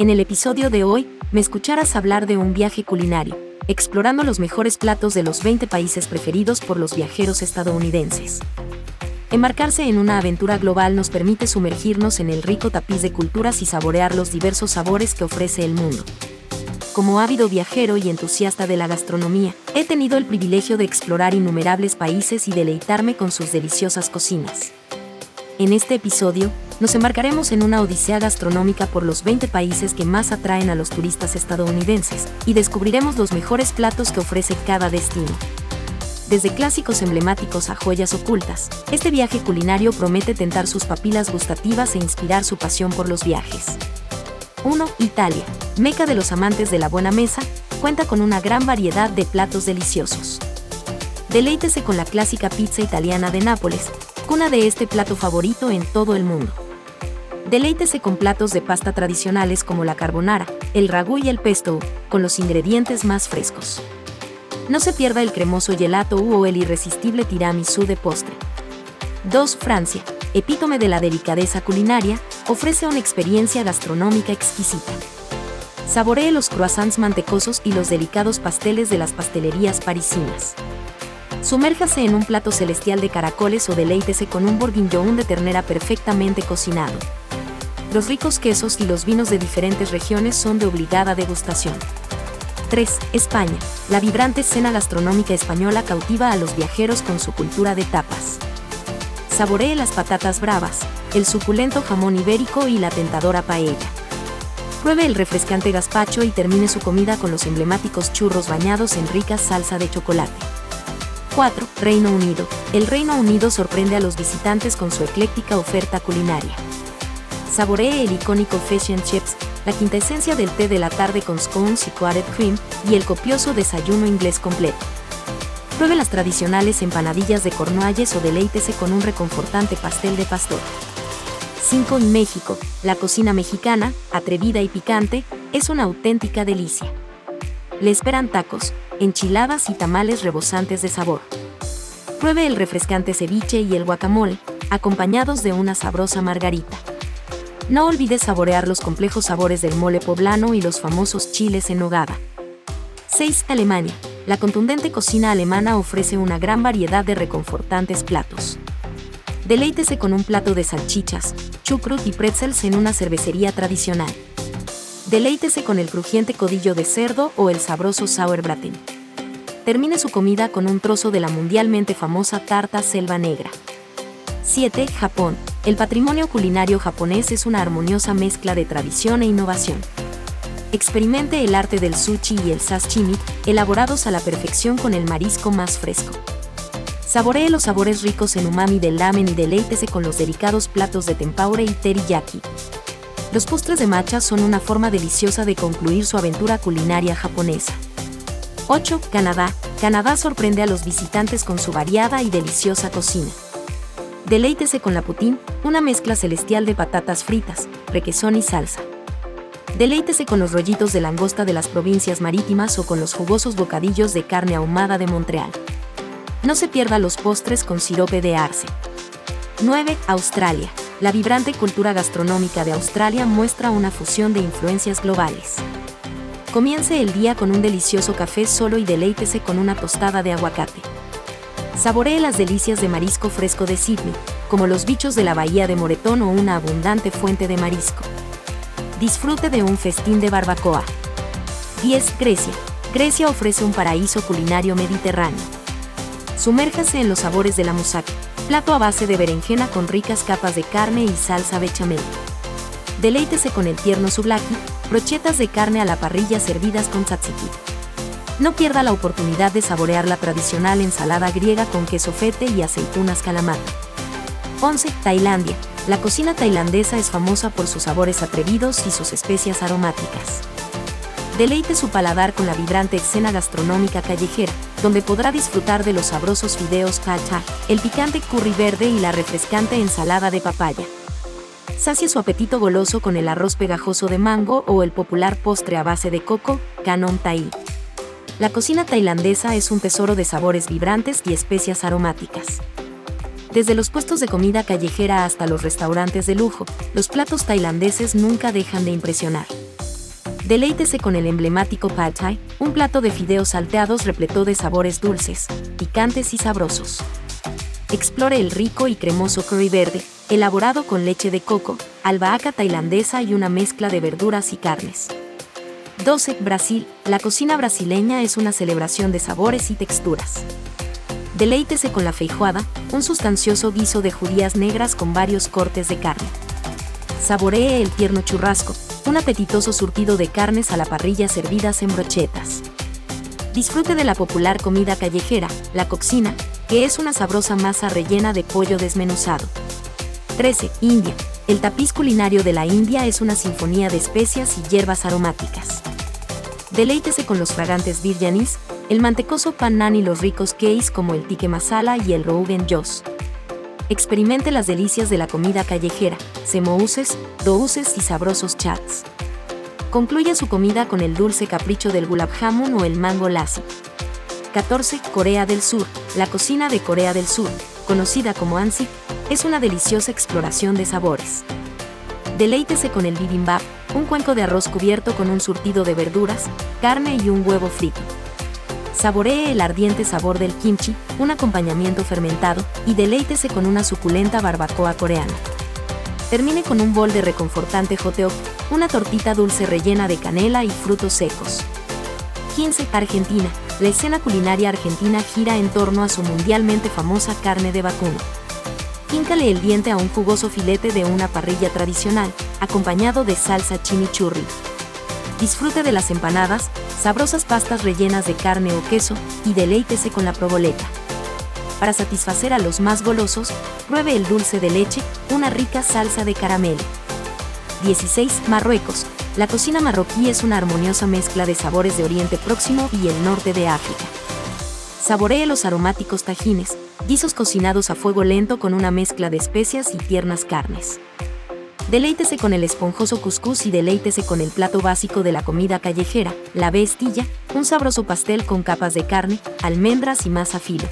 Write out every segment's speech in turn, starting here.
En el episodio de hoy, me escucharás hablar de un viaje culinario, explorando los mejores platos de los 20 países preferidos por los viajeros estadounidenses. Embarcarse en una aventura global nos permite sumergirnos en el rico tapiz de culturas y saborear los diversos sabores que ofrece el mundo. Como ávido viajero y entusiasta de la gastronomía, he tenido el privilegio de explorar innumerables países y deleitarme con sus deliciosas cocinas. En este episodio, nos embarcaremos en una odisea gastronómica por los 20 países que más atraen a los turistas estadounidenses y descubriremos los mejores platos que ofrece cada destino. Desde clásicos emblemáticos a joyas ocultas, este viaje culinario promete tentar sus papilas gustativas e inspirar su pasión por los viajes. 1. Italia, meca de los amantes de la buena mesa, cuenta con una gran variedad de platos deliciosos. Deleítese con la clásica pizza italiana de Nápoles, cuna de este plato favorito en todo el mundo. Deleítese con platos de pasta tradicionales como la carbonara, el ragú y el pesto, con los ingredientes más frescos. No se pierda el cremoso gelato o el irresistible tiramisú de postre. 2. Francia, epítome de la delicadeza culinaria, ofrece una experiencia gastronómica exquisita. Saboree los croissants mantecosos y los delicados pasteles de las pastelerías parisinas. Sumérjase en un plato celestial de caracoles o deleítese con un bourguignon de ternera perfectamente cocinado. Los ricos quesos y los vinos de diferentes regiones son de obligada degustación. 3. España. La vibrante escena gastronómica española cautiva a los viajeros con su cultura de tapas. Saboree las patatas bravas, el suculento jamón ibérico y la tentadora paella. Pruebe el refrescante gazpacho y termine su comida con los emblemáticos churros bañados en rica salsa de chocolate. 4. Reino Unido. El Reino Unido sorprende a los visitantes con su ecléctica oferta culinaria. Saboree el icónico Fish and Chips, la quinta esencia del té de la tarde con scones y coated cream, y el copioso desayuno inglés completo. Pruebe las tradicionales empanadillas de cornualles o deleítese con un reconfortante pastel de pastor. 5. En México, la cocina mexicana, atrevida y picante, es una auténtica delicia. Le esperan tacos, enchiladas y tamales rebosantes de sabor. Pruebe el refrescante ceviche y el guacamole, acompañados de una sabrosa margarita. No olvides saborear los complejos sabores del mole poblano y los famosos chiles en nogada. 6. Alemania. La contundente cocina alemana ofrece una gran variedad de reconfortantes platos. Deleítese con un plato de salchichas, chucrut y pretzels en una cervecería tradicional. Deleítese con el crujiente codillo de cerdo o el sabroso Sauerbraten. Termine su comida con un trozo de la mundialmente famosa tarta selva negra. 7. Japón. El patrimonio culinario japonés es una armoniosa mezcla de tradición e innovación. Experimente el arte del sushi y el sashimi, elaborados a la perfección con el marisco más fresco. Saboree los sabores ricos en umami del lamen y deleítese con los delicados platos de tempaure y teriyaki. Los postres de matcha son una forma deliciosa de concluir su aventura culinaria japonesa. 8. Canadá. Canadá sorprende a los visitantes con su variada y deliciosa cocina. Deleítese con la poutine, una mezcla celestial de patatas fritas, requesón y salsa. Deleítese con los rollitos de langosta de las provincias marítimas o con los jugosos bocadillos de carne ahumada de Montreal. No se pierda los postres con sirope de arce. 9. Australia la vibrante cultura gastronómica de Australia muestra una fusión de influencias globales. Comience el día con un delicioso café solo y deleítese con una tostada de aguacate. Saboree las delicias de marisco fresco de Sydney, como los bichos de la bahía de Moretón o una abundante fuente de marisco. Disfrute de un festín de barbacoa. 10. Grecia. Grecia ofrece un paraíso culinario mediterráneo. Sumérjase en los sabores de la moussaka, plato a base de berenjena con ricas capas de carne y salsa bechamel. Deleítese con el tierno souvlaki, brochetas de carne a la parrilla servidas con tzatziki. No pierda la oportunidad de saborear la tradicional ensalada griega con queso fete y aceitunas calamata. 11. Tailandia. La cocina tailandesa es famosa por sus sabores atrevidos y sus especias aromáticas. Deleite su paladar con la vibrante escena gastronómica callejera, donde podrá disfrutar de los sabrosos fideos cha el picante curry verde y la refrescante ensalada de papaya. Sacie su apetito goloso con el arroz pegajoso de mango o el popular postre a base de coco, canon thai. La cocina tailandesa es un tesoro de sabores vibrantes y especias aromáticas. Desde los puestos de comida callejera hasta los restaurantes de lujo, los platos tailandeses nunca dejan de impresionar. Deleítese con el emblemático pad thai, un plato de fideos salteados repleto de sabores dulces, picantes y sabrosos. Explore el rico y cremoso curry verde, elaborado con leche de coco, albahaca tailandesa y una mezcla de verduras y carnes. 12. Brasil. La cocina brasileña es una celebración de sabores y texturas. Deleítese con la feijoada, un sustancioso guiso de judías negras con varios cortes de carne. Saboree el tierno churrasco, un apetitoso surtido de carnes a la parrilla servidas en brochetas. Disfrute de la popular comida callejera, la coxina, que es una sabrosa masa rellena de pollo desmenuzado. 13. India. El tapiz culinario de la India es una sinfonía de especias y hierbas aromáticas. Deleítese con los fragantes biryanis, el mantecoso pan nan y los ricos keis como el tikka masala y el rogan josh. Experimente las delicias de la comida callejera, semouses, douces y sabrosos chats. Concluye su comida con el dulce capricho del gulab jamun o el mango lassi. 14. Corea del Sur. La cocina de Corea del Sur, conocida como Ansik, es una deliciosa exploración de sabores. Deleítese con el bibimbap, un cuenco de arroz cubierto con un surtido de verduras, carne y un huevo frito. Saboree el ardiente sabor del kimchi, un acompañamiento fermentado, y deleítese con una suculenta barbacoa coreana. Termine con un bol de reconfortante joteok, una tortita dulce rellena de canela y frutos secos. 15. Argentina. La escena culinaria argentina gira en torno a su mundialmente famosa carne de vacuno. Híncale el diente a un jugoso filete de una parrilla tradicional, acompañado de salsa chimichurri. Disfrute de las empanadas, sabrosas pastas rellenas de carne o queso y deleítese con la proboleta. Para satisfacer a los más golosos, pruebe el dulce de leche, una rica salsa de caramelo. 16. Marruecos. La cocina marroquí es una armoniosa mezcla de sabores de Oriente Próximo y el norte de África. Saboree los aromáticos tajines, guisos cocinados a fuego lento con una mezcla de especias y tiernas carnes. Deleítese con el esponjoso cuscús y deleítese con el plato básico de la comida callejera, la bestilla, un sabroso pastel con capas de carne, almendras y masa filo.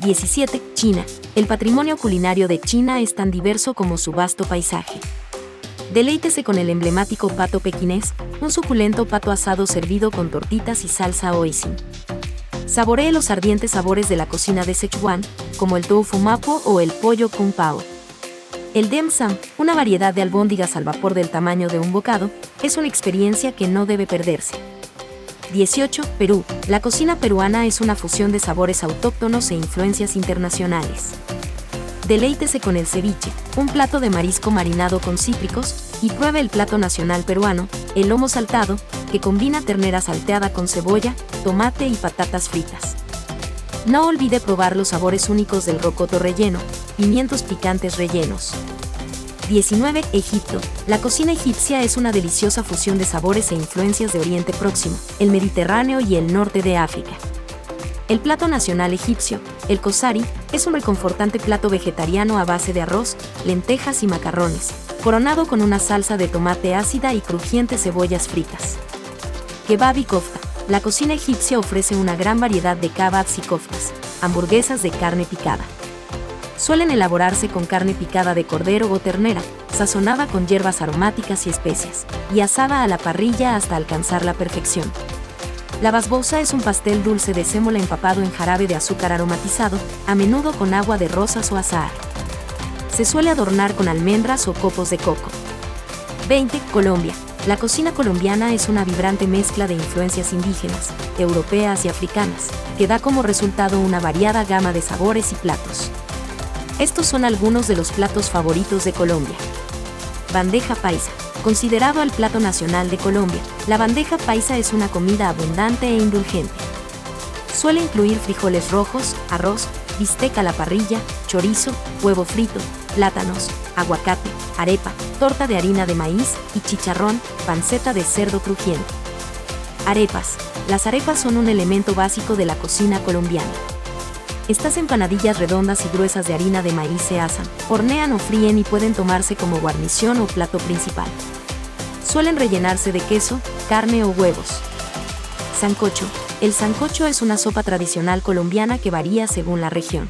17. China. El patrimonio culinario de China es tan diverso como su vasto paisaje. Deleítese con el emblemático pato pequinés, un suculento pato asado servido con tortitas y salsa hoisin. Saboree los ardientes sabores de la cocina de Sichuan, como el tofu mapo o el pollo kung pao. El dim una variedad de albóndigas al vapor del tamaño de un bocado, es una experiencia que no debe perderse. 18. Perú. La cocina peruana es una fusión de sabores autóctonos e influencias internacionales. Deleítese con el ceviche, un plato de marisco marinado con cítricos, y pruebe el plato nacional peruano, el lomo saltado, que combina ternera salteada con cebolla, tomate y patatas fritas. No olvide probar los sabores únicos del rocoto relleno, pimientos picantes rellenos. 19. Egipto. La cocina egipcia es una deliciosa fusión de sabores e influencias de Oriente Próximo, el Mediterráneo y el norte de África. El plato nacional egipcio, el kosari, es un reconfortante plato vegetariano a base de arroz, lentejas y macarrones, coronado con una salsa de tomate ácida y crujientes cebollas fritas. Kebab y kofta. La cocina egipcia ofrece una gran variedad de kebabs y koftas, hamburguesas de carne picada. Suelen elaborarse con carne picada de cordero o ternera, sazonada con hierbas aromáticas y especias, y asada a la parrilla hasta alcanzar la perfección. La basbosa es un pastel dulce de sémola empapado en jarabe de azúcar aromatizado, a menudo con agua de rosas o azahar. Se suele adornar con almendras o copos de coco. 20. Colombia. La cocina colombiana es una vibrante mezcla de influencias indígenas, europeas y africanas, que da como resultado una variada gama de sabores y platos. Estos son algunos de los platos favoritos de Colombia. Bandeja paisa. Considerado el plato nacional de Colombia, la bandeja paisa es una comida abundante e indulgente. Suele incluir frijoles rojos, arroz, bistec a la parrilla, chorizo, huevo frito, plátanos, aguacate, arepa, torta de harina de maíz y chicharrón, panceta de cerdo crujiente. Arepas. Las arepas son un elemento básico de la cocina colombiana. Estas empanadillas redondas y gruesas de harina de maíz se asan, hornean o fríen y pueden tomarse como guarnición o plato principal. Suelen rellenarse de queso, carne o huevos. Sancocho. El sancocho es una sopa tradicional colombiana que varía según la región.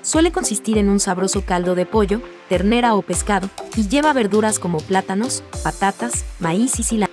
Suele consistir en un sabroso caldo de pollo, ternera o pescado, y lleva verduras como plátanos, patatas, maíz y cilantro.